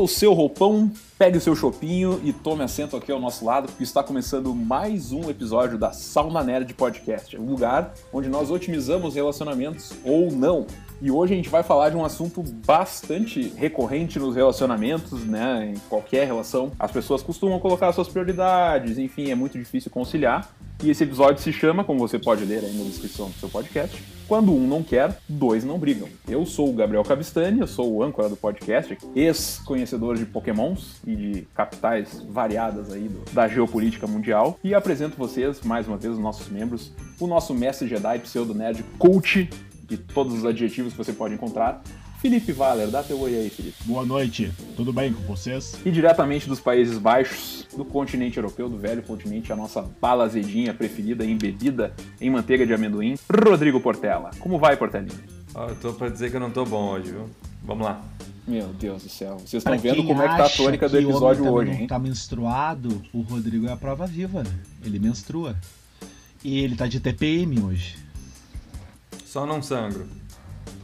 vista o seu roupão, pegue o seu chopinho e tome assento aqui ao nosso lado, porque está começando mais um episódio da Sauna Nerd Podcast, um lugar onde nós otimizamos relacionamentos ou não. E hoje a gente vai falar de um assunto bastante recorrente nos relacionamentos, né? Em qualquer relação. As pessoas costumam colocar suas prioridades, enfim, é muito difícil conciliar. E esse episódio se chama, como você pode ler aí na descrição do seu podcast, Quando um não quer, dois não brigam. Eu sou o Gabriel Cabistani, eu sou o âncora do podcast, ex-conhecedor de pokémons e de capitais variadas aí do, da geopolítica mundial, e apresento vocês, mais uma vez, os nossos membros, o nosso mestre Jedi, pseudo-nerd, coach, de todos os adjetivos que você pode encontrar. Felipe Valer, dá teu oi aí, Felipe. Boa noite, tudo bem com vocês? E diretamente dos Países Baixos, do continente europeu, do velho continente, a nossa bala azedinha preferida, embebida em manteiga de amendoim, Rodrigo Portela. Como vai, Portelinha? Oh, eu tô pra dizer que eu não tô bom hoje, viu? Vamos lá. Meu Deus do céu. Vocês estão vendo como é que tá a tônica do episódio hoje, hein? tá menstruado, o Rodrigo é a prova viva. Ele menstrua. E ele tá de TPM hoje. Só não sangro.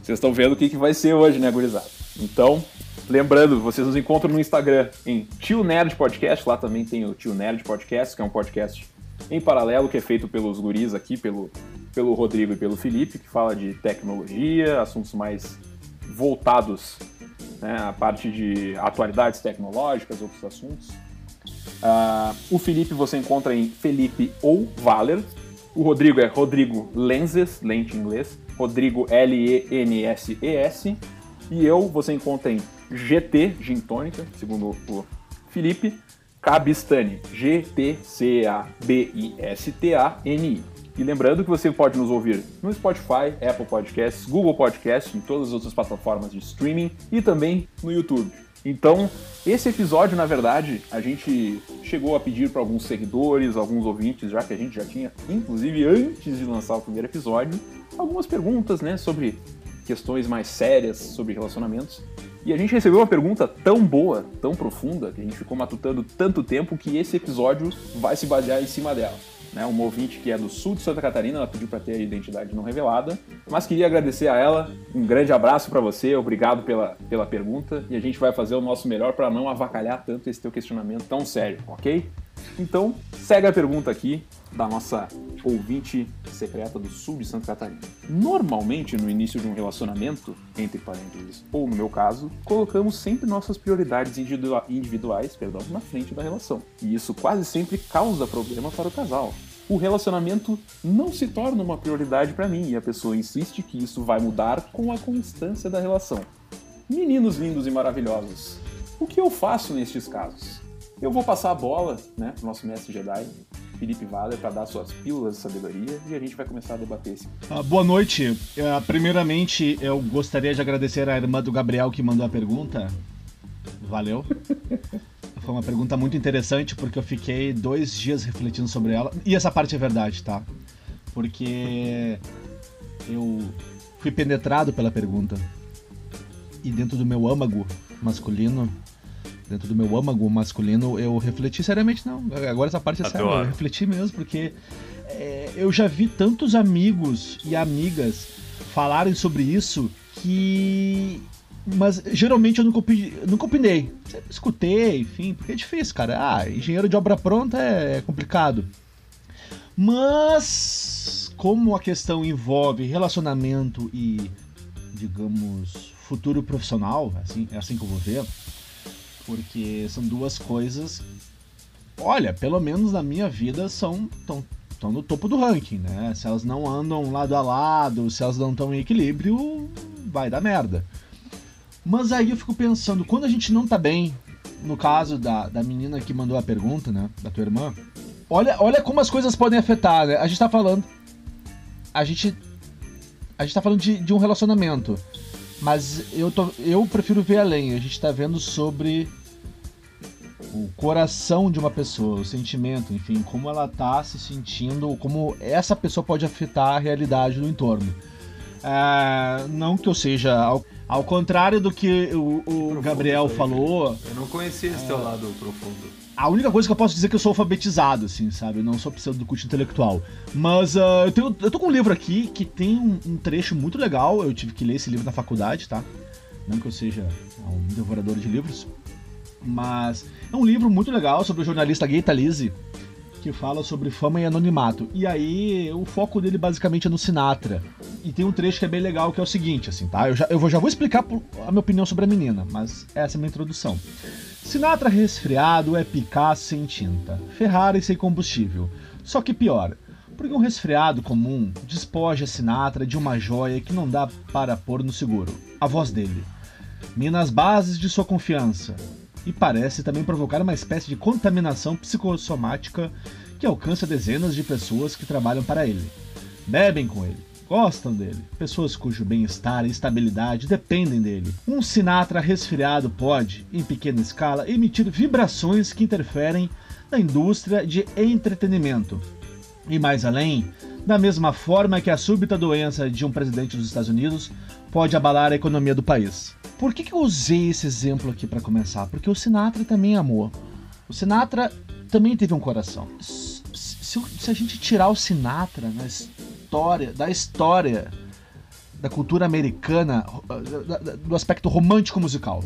Vocês estão vendo o que, que vai ser hoje, né, gurizada? Então, lembrando, vocês nos encontram no Instagram em Tio Nerd Podcast. Lá também tem o Tio Nerd Podcast, que é um podcast em paralelo que é feito pelos guris aqui, pelo, pelo Rodrigo e pelo Felipe, que fala de tecnologia, assuntos mais voltados né, à parte de atualidades tecnológicas, outros assuntos. Uh, o Felipe você encontra em Felipe ou Valer. O Rodrigo é Rodrigo Lenses, lente em inglês. Rodrigo L-E-N-S-E-S. E eu você encontra em GT, Gin Tônica, segundo o Felipe. Cabistani, G-T-C-A-B-I-S-T-A-N-I. E lembrando que você pode nos ouvir no Spotify, Apple Podcasts, Google Podcasts, em todas as outras plataformas de streaming e também no YouTube. Então, esse episódio, na verdade, a gente chegou a pedir para alguns seguidores, alguns ouvintes, já que a gente já tinha, inclusive antes de lançar o primeiro episódio, algumas perguntas, né, sobre questões mais sérias sobre relacionamentos. E a gente recebeu uma pergunta tão boa, tão profunda, que a gente ficou matutando tanto tempo que esse episódio vai se basear em cima dela né, uma ouvinte que é do sul de Santa Catarina, ela pediu para ter a identidade não revelada, mas queria agradecer a ela, um grande abraço para você, obrigado pela, pela pergunta, e a gente vai fazer o nosso melhor para não avacalhar tanto esse teu questionamento tão sério, ok? Então, segue a pergunta aqui da nossa ouvinte secreta do sul de Santa Catarina. Normalmente, no início de um relacionamento, entre parênteses, ou no meu caso, colocamos sempre nossas prioridades individuais perdão, na frente da relação. E isso quase sempre causa problema para o casal. O relacionamento não se torna uma prioridade para mim e a pessoa insiste que isso vai mudar com a constância da relação. Meninos lindos e maravilhosos, o que eu faço nestes casos? Eu vou passar a bola né, para o nosso mestre Jedi, Felipe Valer, para dar suas pílulas de sabedoria e a gente vai começar a debater esse. Uh, boa noite. Uh, primeiramente, eu gostaria de agradecer à irmã do Gabriel que mandou a pergunta. Valeu. Foi uma pergunta muito interessante porque eu fiquei dois dias refletindo sobre ela. E essa parte é verdade, tá? Porque eu fui penetrado pela pergunta. E dentro do meu âmago masculino dentro do meu âmago masculino, eu refleti seriamente, não. Agora essa parte é séria, eu refleti mesmo, porque é, eu já vi tantos amigos e amigas falarem sobre isso que. Mas geralmente eu nunca, nunca opinei. Sempre escutei, enfim, porque é difícil, cara. Ah, engenheiro de obra pronta é, é complicado. Mas, como a questão envolve relacionamento e, digamos, futuro profissional, assim, é assim que eu vou ver porque são duas coisas. Olha, pelo menos na minha vida são tão, estão no topo do ranking, né? Se elas não andam lado a lado, se elas não estão em equilíbrio, vai dar merda. Mas aí eu fico pensando, quando a gente não tá bem, no caso da, da menina que mandou a pergunta, né? Da tua irmã, olha, olha como as coisas podem afetar, né? A gente tá falando. A gente. A gente tá falando de, de um relacionamento. Mas eu, tô, eu prefiro ver além. A gente tá vendo sobre o coração de uma pessoa, o sentimento, enfim, como ela tá se sentindo, como essa pessoa pode afetar a realidade do entorno. É, não que eu seja ao, contrário do que o, o Gabriel falou. Eu não conhecia esse é, teu lado profundo. A única coisa que eu posso dizer é que eu sou alfabetizado, assim, sabe? Eu não sou precisando do curso intelectual. Mas uh, eu, tenho, eu tô com um livro aqui que tem um, um, trecho muito legal. Eu tive que ler esse livro na faculdade, tá? Não que eu seja um devorador de livros, mas é um livro muito legal sobre o jornalista gay Talise, que fala sobre fama e anonimato. E aí o foco dele basicamente é no Sinatra. E tem um trecho que é bem legal que é o seguinte, assim, tá? Eu já, eu já vou explicar a minha opinião sobre a menina, mas essa é a minha introdução. Sinatra resfriado é Picasso sem tinta, Ferrari sem combustível. Só que pior, porque um resfriado comum despoja Sinatra de uma joia que não dá para pôr no seguro, a voz dele. Mina as bases de sua confiança, e parece também provocar uma espécie de contaminação psicossomática que alcança dezenas de pessoas que trabalham para ele. Bebem com ele, gostam dele, pessoas cujo bem-estar e estabilidade dependem dele. Um Sinatra resfriado pode, em pequena escala, emitir vibrações que interferem na indústria de entretenimento. E mais além, da mesma forma que a súbita doença de um presidente dos Estados Unidos pode abalar a economia do país. Por que, que eu usei esse exemplo aqui para começar? Porque o Sinatra também amou. O Sinatra também teve um coração. Se, se, se a gente tirar o Sinatra na história, da história da cultura americana, do aspecto romântico musical,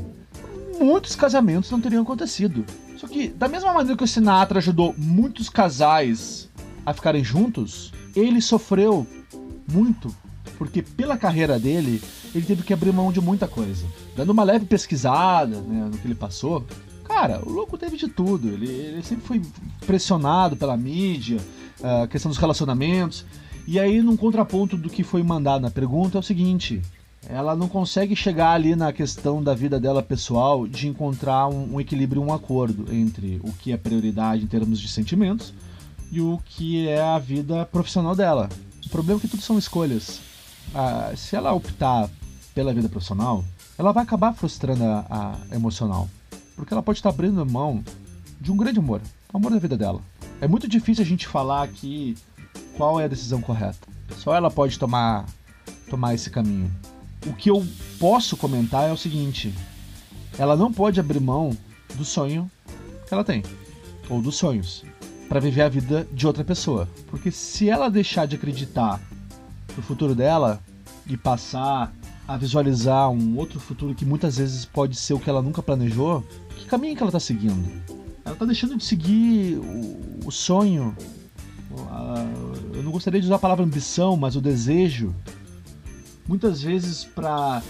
muitos casamentos não teriam acontecido. Só que, da mesma maneira que o Sinatra ajudou muitos casais a ficarem juntos, ele sofreu muito, porque pela carreira dele, ele teve que abrir mão de muita coisa. Dando uma leve pesquisada né, no que ele passou, cara, o louco teve de tudo. Ele, ele sempre foi pressionado pela mídia, a questão dos relacionamentos. E aí, num contraponto do que foi mandado na pergunta, é o seguinte: ela não consegue chegar ali na questão da vida dela pessoal de encontrar um, um equilíbrio, um acordo entre o que é prioridade em termos de sentimentos e o que é a vida profissional dela. O problema é que tudo são escolhas. Ah, se ela optar pela vida profissional, ela vai acabar frustrando a, a emocional. Porque ela pode estar abrindo mão de um grande amor, o amor da vida dela. É muito difícil a gente falar aqui qual é a decisão correta. Só ela pode tomar, tomar esse caminho. O que eu posso comentar é o seguinte: ela não pode abrir mão do sonho que ela tem, ou dos sonhos, para viver a vida de outra pessoa. Porque se ela deixar de acreditar no futuro dela e passar a visualizar um outro futuro que muitas vezes pode ser o que ela nunca planejou, que caminho que ela está seguindo? Ela está deixando de seguir o, o sonho. A, eu não gostaria de usar a palavra ambição, mas o desejo. Muitas vezes para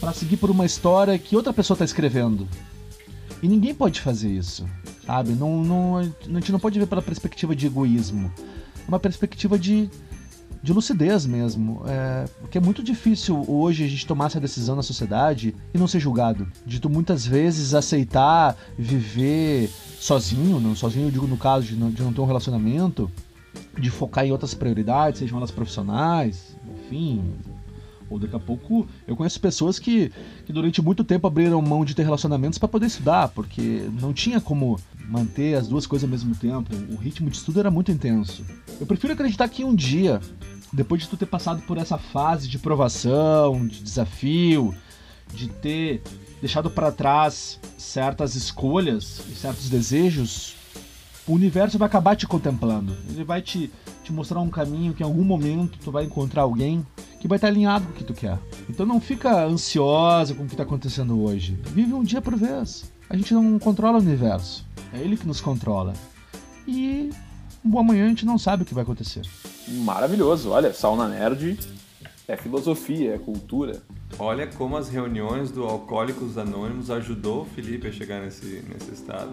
para seguir por uma história que outra pessoa está escrevendo. E ninguém pode fazer isso, sabe? Não, não, a gente não pode ver pela perspectiva de egoísmo. É uma perspectiva de de lucidez mesmo. É, porque é muito difícil hoje a gente tomar essa decisão na sociedade e não ser julgado. De tu muitas vezes aceitar viver sozinho, não sozinho eu digo no caso de não, de não ter um relacionamento, de focar em outras prioridades, sejam elas profissionais, enfim. Ou daqui a pouco eu conheço pessoas que, que durante muito tempo abriram mão de ter relacionamentos para poder estudar, porque não tinha como manter as duas coisas ao mesmo tempo. O ritmo de estudo era muito intenso. Eu prefiro acreditar que um dia depois de tu ter passado por essa fase de provação, de desafio, de ter deixado para trás certas escolhas e certos desejos, o universo vai acabar te contemplando. Ele vai te, te mostrar um caminho que em algum momento tu vai encontrar alguém que vai estar alinhado com o que tu quer. Então não fica ansiosa com o que está acontecendo hoje. Vive um dia por vez. A gente não controla o universo. É ele que nos controla. E um amanhã a gente não sabe o que vai acontecer. Maravilhoso. Olha, Sauna Nerd é filosofia, é cultura. Olha como as reuniões do Alcoólicos Anônimos ajudou o Felipe a chegar nesse, nesse estado.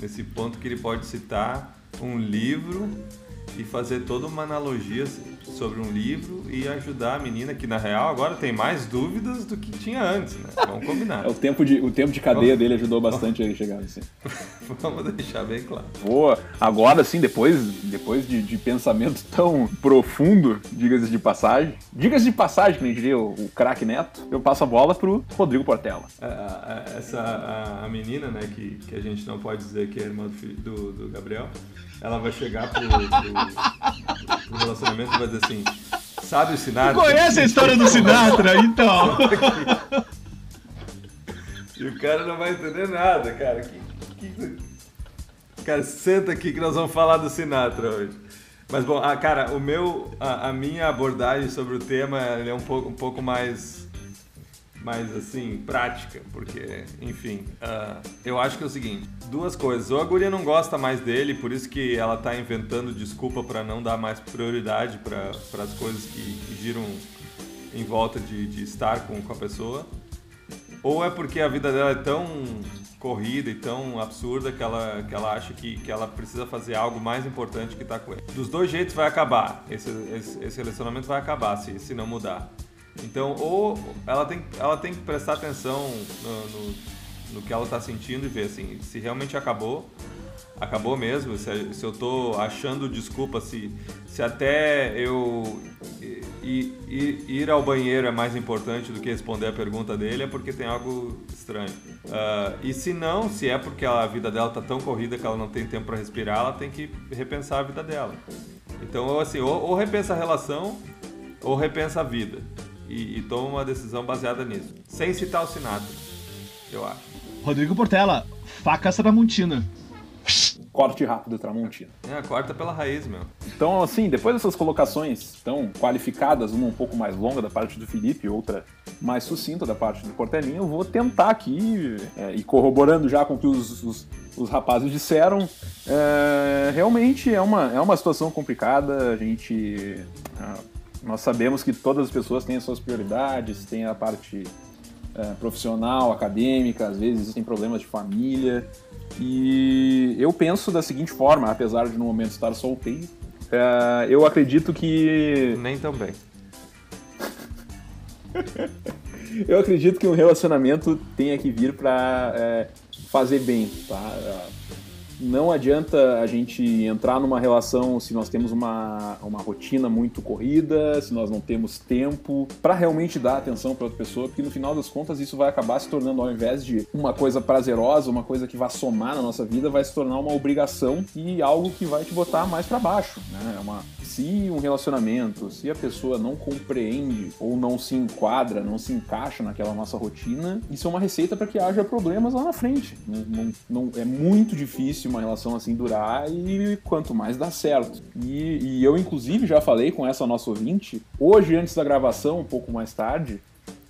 Nesse ponto que ele pode citar um livro e fazer toda uma analogia sobre um livro e ajudar a menina que na real agora tem mais dúvidas do que tinha antes, né? Vamos combinar. É, o tempo de o tempo de cadeia dele ajudou bastante a ele chegar assim. Vamos deixar bem claro. Boa. Agora sim, depois depois de, de pensamento tão profundo, diga-se de passagem, diga-se de passagem, que nem diria o, o craque Neto, eu passo a bola pro Rodrigo Portela. essa a, a, menina, né, que, que a gente não pode dizer que é irmã do, do, do Gabriel, ela vai chegar pro, pro, pro relacionamento vai dizer assim: sabe o Sinatra? conhece a história do Sinatra, então? e o cara não vai entender nada, cara. Que, que... Cara, senta aqui que nós vamos falar do Sinatra hoje. Mas bom, a, cara, o meu, a, a, minha abordagem sobre o tema é um pouco, um pouco mais mais assim, prática, porque, enfim, uh, eu acho que é o seguinte: duas coisas. Ou a guria não gosta mais dele, por isso que ela tá inventando desculpa para não dar mais prioridade para as coisas que, que, giram em volta de, de estar com, com a pessoa. Ou é porque a vida dela é tão corrida e tão absurda que ela, que ela acha que, que ela precisa fazer algo mais importante que tá com ele. Dos dois jeitos vai acabar. Esse, esse, esse relacionamento vai acabar se, se não mudar. Então, ou ela tem, ela tem que prestar atenção no, no, no que ela está sentindo e ver assim, se realmente acabou, acabou mesmo, se, se eu estou achando desculpa, se, se até eu ir, ir, ir, ao banheiro é mais importante do que responder a pergunta dele, é porque tem algo estranho. Uh, e se não, se é porque a vida dela está tão corrida que ela não tem tempo para respirar, ela tem que repensar a vida dela. Então, assim, ou, ou repensa a relação, ou repensa a vida e, e toma uma decisão baseada nisso. Sem citar o Sinatra, eu acho. Rodrigo Portela, faca Tramontina. Corte rápido Tramontina. É, corta pela raiz, meu. Então, assim, depois dessas colocações tão qualificadas, uma um pouco mais longa da parte do Felipe, outra mais sucinta da parte do Portelinho, eu vou tentar aqui, é, e corroborando já com o que os, os, os rapazes disseram, é, realmente é uma, é uma situação complicada, a gente. É, nós sabemos que todas as pessoas têm as suas prioridades, tem a parte é, profissional, acadêmica, às vezes existem problemas de família. E eu penso da seguinte forma, apesar de no momento estar solteiro, é, eu acredito que. Nem tão bem. eu acredito que um relacionamento tenha que vir para é, fazer bem, tá? Não adianta a gente entrar numa relação se nós temos uma, uma rotina muito corrida, se nós não temos tempo para realmente dar atenção para outra pessoa, porque no final das contas isso vai acabar se tornando, ao invés de uma coisa prazerosa, uma coisa que vai somar na nossa vida, vai se tornar uma obrigação e algo que vai te botar mais para baixo. Né? É uma, se um relacionamento, se a pessoa não compreende ou não se enquadra, não se encaixa naquela nossa rotina, isso é uma receita para que haja problemas lá na frente. Não, não, não, é muito difícil uma relação assim durar e quanto mais dá certo. E, e eu, inclusive, já falei com essa nossa ouvinte, hoje, antes da gravação, um pouco mais tarde,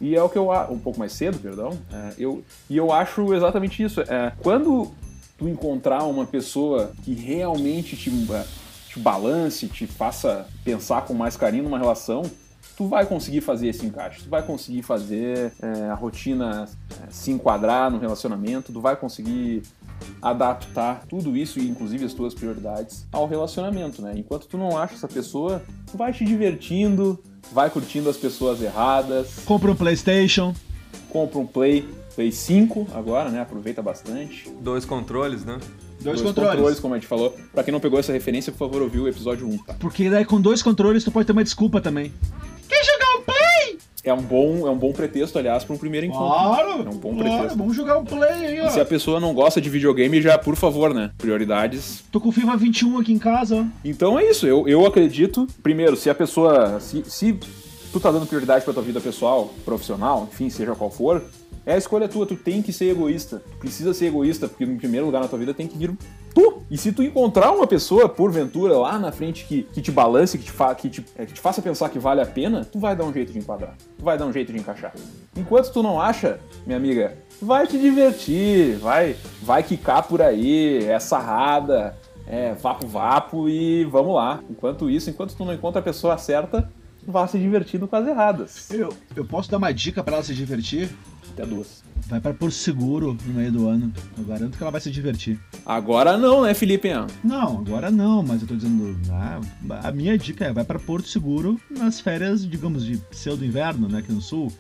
e é o que eu um pouco mais cedo, perdão. É, eu e eu acho exatamente isso. É, quando tu encontrar uma pessoa que realmente te te balance, te faça pensar com mais carinho numa relação, tu vai conseguir fazer esse encaixe, tu vai conseguir fazer é, a rotina é, se enquadrar no relacionamento, tu vai conseguir adaptar tudo isso e inclusive as tuas prioridades ao relacionamento, né? Enquanto tu não acha essa pessoa, tu vai te divertindo, vai curtindo as pessoas erradas. Compra um PlayStation, compra um Play, Play 5 agora, né? Aproveita bastante. Dois controles, né? Dois, dois controles. controles. como a gente falou. Pra quem não pegou essa referência, por favor, ouviu o episódio 1, tá? Porque daí com dois controles tu pode ter uma desculpa também. É um bom, é um bom pretexto, aliás, para um primeiro encontro. Claro! É um bom claro, pretexto. Vamos jogar um play aí, ó. E se a pessoa não gosta de videogame, já, por favor, né? Prioridades. Tô com o FIFA 21 aqui em casa, ó. Então é isso. Eu, eu acredito, primeiro, se a pessoa. Se, se tu tá dando prioridade pra tua vida pessoal, profissional, enfim, seja qual for, é a escolha tua, tu tem que ser egoísta. Tu precisa ser egoísta, porque no primeiro lugar na tua vida tem que vir tu. E se tu encontrar uma pessoa, porventura, lá na frente que, que te balance, que te, fa que, te, é, que te faça pensar que vale a pena, tu vai dar um jeito de enquadrar. Tu vai dar um jeito de encaixar. Enquanto tu não acha, minha amiga, vai te divertir, vai, vai quicar por aí, é sarrada, é vapo vapo e vamos lá. Enquanto isso, enquanto tu não encontra a pessoa certa, vá se divertindo com as erradas. Eu, eu posso dar uma dica para ela se divertir? Até duas. Vai para Porto Seguro no meio do ano. Eu garanto que ela vai se divertir. Agora não, né, Felipe? Não, agora não, mas eu tô dizendo. Ah, a minha dica é: vai para Porto Seguro nas férias, digamos, de pseudo inverno, né, aqui no sul,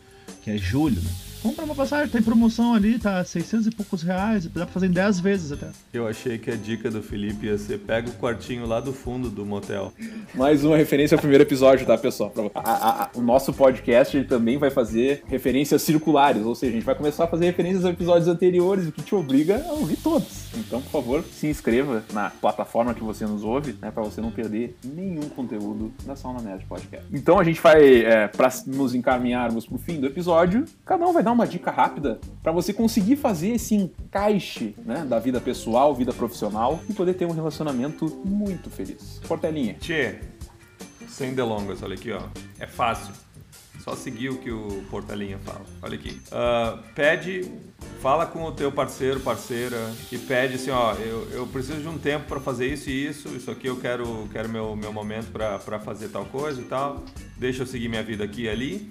que é julho, né? Compra uma passagem, tem promoção ali, tá 600 e poucos reais, dá pra fazer em 10 vezes até. Eu achei que a dica do Felipe ia ser pega o quartinho lá do fundo do motel. Mais uma referência ao primeiro episódio, tá, pessoal? A, a, a, o nosso podcast ele também vai fazer referências circulares, ou seja, a gente vai começar a fazer referências a episódios anteriores, o que te obriga a ouvir todos. Então, por favor, se inscreva na plataforma que você nos ouve, né, para você não perder nenhum conteúdo da Sauna Nerd Podcast. Então, a gente vai, é, para nos encaminharmos pro fim do episódio, cada um vai dar dar uma dica rápida para você conseguir fazer esse encaixe né, da vida pessoal, vida profissional e poder ter um relacionamento muito feliz. Portelinha. Tchê, sem delongas, olha aqui, ó. É fácil. Só seguir o que o Portalinha fala. Olha aqui. Uh, pede, fala com o teu parceiro, parceira e pede assim, ó, eu, eu preciso de um tempo para fazer isso e isso, isso aqui eu quero, quero meu, meu momento para fazer tal coisa e tal. Deixa eu seguir minha vida aqui e ali.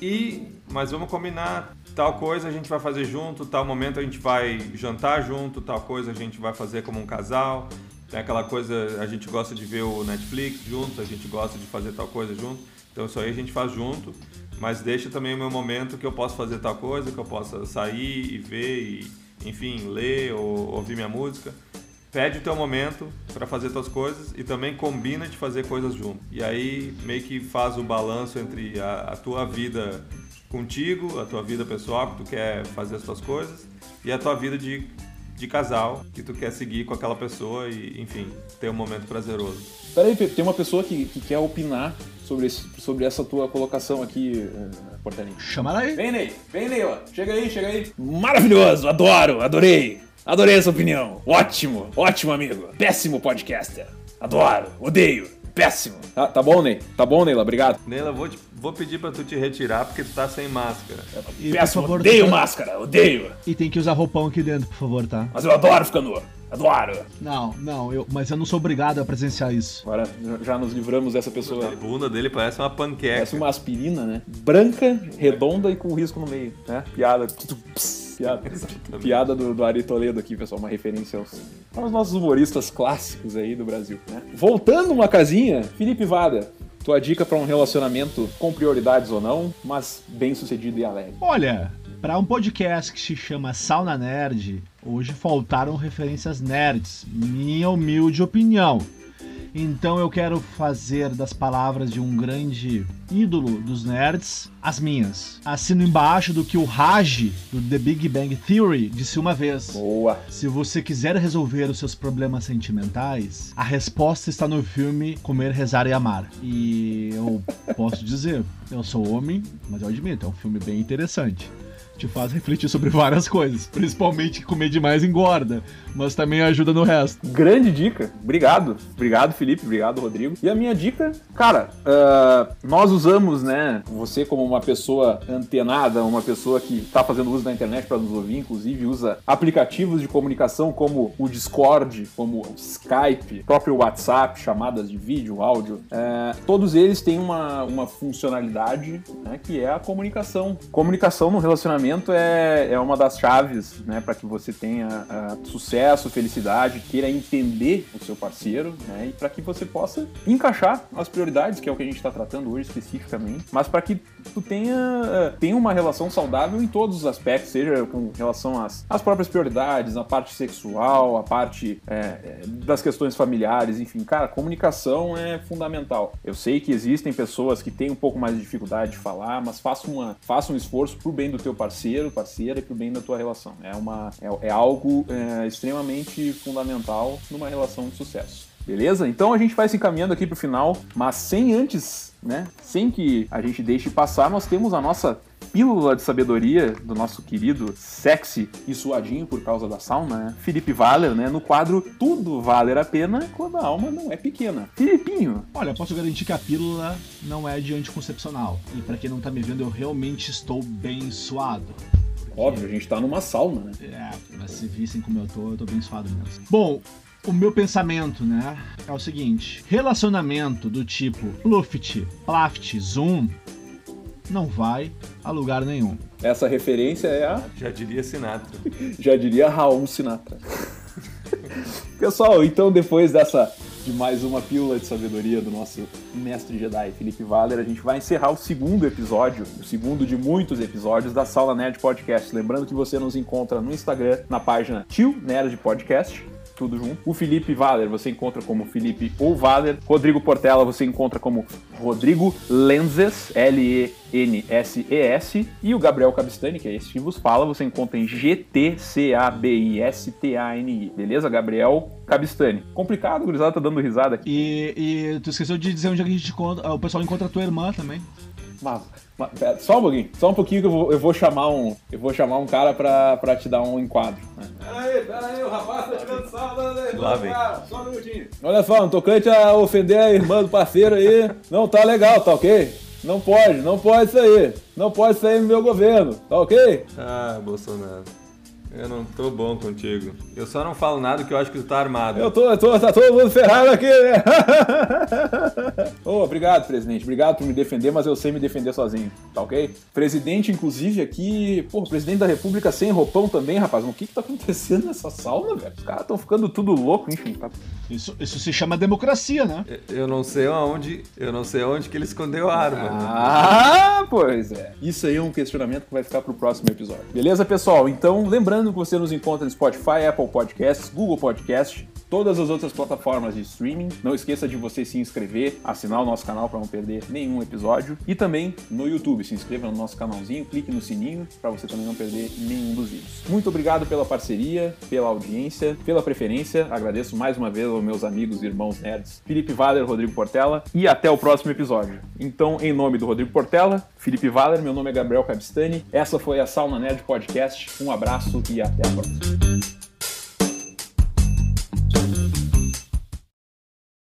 E, mas vamos combinar tal coisa a gente vai fazer junto, tal momento a gente vai jantar junto, tal coisa a gente vai fazer como um casal. Tem aquela coisa, a gente gosta de ver o Netflix junto, a gente gosta de fazer tal coisa junto. Então isso aí a gente faz junto, mas deixa também o meu momento que eu posso fazer tal coisa, que eu possa sair e ver e, enfim, ler ou ouvir minha música. Pede o teu momento para fazer tuas coisas e também combina de fazer coisas junto. E aí meio que faz o balanço entre a, a tua vida contigo, a tua vida pessoal, que tu quer fazer as tuas coisas, e a tua vida de, de casal, que tu quer seguir com aquela pessoa e, enfim, ter um momento prazeroso. Peraí, Pepe, tem uma pessoa que, que quer opinar sobre, esse, sobre essa tua colocação aqui, uh, Portalinho. Chama ela aí. Vem, Ney. Vem, Ney, ó. Chega aí, chega aí. Maravilhoso, adoro, adorei. Adorei essa opinião. Ótimo, ótimo, amigo. Péssimo podcaster. Adoro, odeio. Péssimo. Tá, tá bom, Ney? Tá bom, Neila? Obrigado. Neila, vou, te, vou pedir pra tu te retirar porque tu tá sem máscara. E, Péssimo, favor, odeio máscara, odeio. E tem que usar roupão aqui dentro, por favor, tá? Mas eu adoro ficar nu. Adoro. Não, não, eu, mas eu não sou obrigado a presenciar isso. Agora já nos livramos dessa pessoa. A bunda dele parece uma panqueca. Parece uma aspirina, né? Branca, redonda e com risco no meio, né? Piada. Piada, piada do, do Ari Toledo aqui, pessoal, uma referência aos, aos nossos humoristas clássicos aí do Brasil, né? Voltando uma casinha, Felipe Vada, tua dica para um relacionamento com prioridades ou não, mas bem sucedido e alegre. Olha, para um podcast que se chama Sauna Nerd, hoje faltaram referências nerds, minha humilde opinião. Então eu quero fazer das palavras de um grande ídolo dos nerds as minhas. Assino embaixo do que o Raj, do The Big Bang Theory, disse uma vez. Boa. Se você quiser resolver os seus problemas sentimentais, a resposta está no filme Comer, Rezar e Amar. E eu posso dizer, eu sou homem, mas eu admito, é um filme bem interessante te faz refletir sobre várias coisas. Principalmente que comer demais engorda, mas também ajuda no resto. Grande dica. Obrigado. Obrigado, Felipe. Obrigado, Rodrigo. E a minha dica, cara, uh, nós usamos, né, você como uma pessoa antenada, uma pessoa que está fazendo uso da internet para nos ouvir, inclusive usa aplicativos de comunicação como o Discord, como o Skype, próprio WhatsApp, chamadas de vídeo, áudio. Uh, todos eles têm uma, uma funcionalidade né, que é a comunicação. Comunicação no relacionamento relacionamento é, é uma das chaves né, para que você tenha uh, sucesso, felicidade, queira entender o seu parceiro né, e para que você possa encaixar as prioridades, que é o que a gente está tratando hoje especificamente, mas para que tu tenha, uh, tenha uma relação saudável em todos os aspectos, seja com relação às, às próprias prioridades, a parte sexual, a parte é, das questões familiares, enfim, cara, comunicação é fundamental. Eu sei que existem pessoas que têm um pouco mais de dificuldade de falar, mas faça, uma, faça um esforço pro bem do teu parceiro parceiro, parceira e pro bem da tua relação. É, uma, é, é algo é, extremamente fundamental numa relação de sucesso. Beleza? Então a gente vai se encaminhando aqui pro final, mas sem antes, né? Sem que a gente deixe passar, nós temos a nossa pílula de sabedoria do nosso querido sexy e suadinho por causa da sauna, né? Felipe Valer, né? No quadro Tudo Valer a Pena quando a alma não é pequena. Filipinho. Olha, posso garantir que a pílula não é de anticoncepcional. E para quem não tá me vendo, eu realmente estou bem suado. Óbvio, a gente tá numa sauna, né? É, mas se vissem como eu tô, eu tô bem suado mesmo. Bom, o meu pensamento, né, é o seguinte: relacionamento do tipo Luft, Plaft, Zoom não vai a lugar nenhum. Essa referência é a. Já diria Sinatra. Já diria Raul Sinatra. Pessoal, então depois dessa de mais uma pílula de sabedoria do nosso mestre Jedi Felipe Valer, a gente vai encerrar o segundo episódio, o segundo de muitos episódios da Sala Nerd Podcast. Lembrando que você nos encontra no Instagram, na página Tio Nerd Podcast tudo junto. O Felipe Valer você encontra como Felipe ou Valer. Rodrigo Portela você encontra como Rodrigo Lenzes, L-E-N-S-E-S. E o Gabriel Cabistani, que é esse que vos fala, você encontra em G-T-C-A-B-I-S-T-A-N-I. Beleza, Gabriel Cabistani. Complicado, o gurizada tá dando risada aqui. E, e tu esqueceu de dizer onde a gente encontra, o pessoal encontra a tua irmã também. Mas pera, só um pouquinho, só um pouquinho que eu vou, eu vou chamar um. Eu vou chamar um cara pra, pra te dar um enquadro. Né? Pera aí, pera aí, o rapaz tá tirando sal, aí, Lá vem. Só um minutinho. Olha só, não tocante a ofender a irmã do parceiro aí. Não, tá legal, tá ok? Não pode, não pode sair. Não pode sair no meu governo, tá ok? Ah, Bolsonaro. Eu não tô bom contigo. Eu só não falo nada que eu acho que tu tá armado. Eu tô, eu tô, tá todo mundo ferrado aqui, né? oh, obrigado, presidente. Obrigado por me defender, mas eu sei me defender sozinho, tá ok? Presidente, inclusive, aqui, pô, presidente da república sem roupão também, rapaz. O que que tá acontecendo nessa sauna, velho? Os caras estão ficando tudo louco, enfim. Tá... Isso, isso se chama democracia, né? Eu não sei onde, eu não sei onde que ele escondeu a arma. Ah, pois é. Isso aí é um questionamento que vai ficar pro próximo episódio. Beleza, pessoal? Então, lembrando que você nos encontra no Spotify, Apple Podcasts, Google Podcast, todas as outras plataformas de streaming. Não esqueça de você se inscrever, assinar o nosso canal para não perder nenhum episódio e também no YouTube. Se inscreva no nosso canalzinho, clique no sininho para você também não perder nenhum dos vídeos. Muito obrigado pela parceria, pela audiência, pela preferência. Agradeço mais uma vez aos meus amigos e irmãos nerds, Felipe Valer, Rodrigo Portela e até o próximo episódio. Então, em nome do Rodrigo Portela, Felipe Valer, meu nome é Gabriel Cabistani. Essa foi a Sauna Nerd Podcast. Um abraço e até a próxima.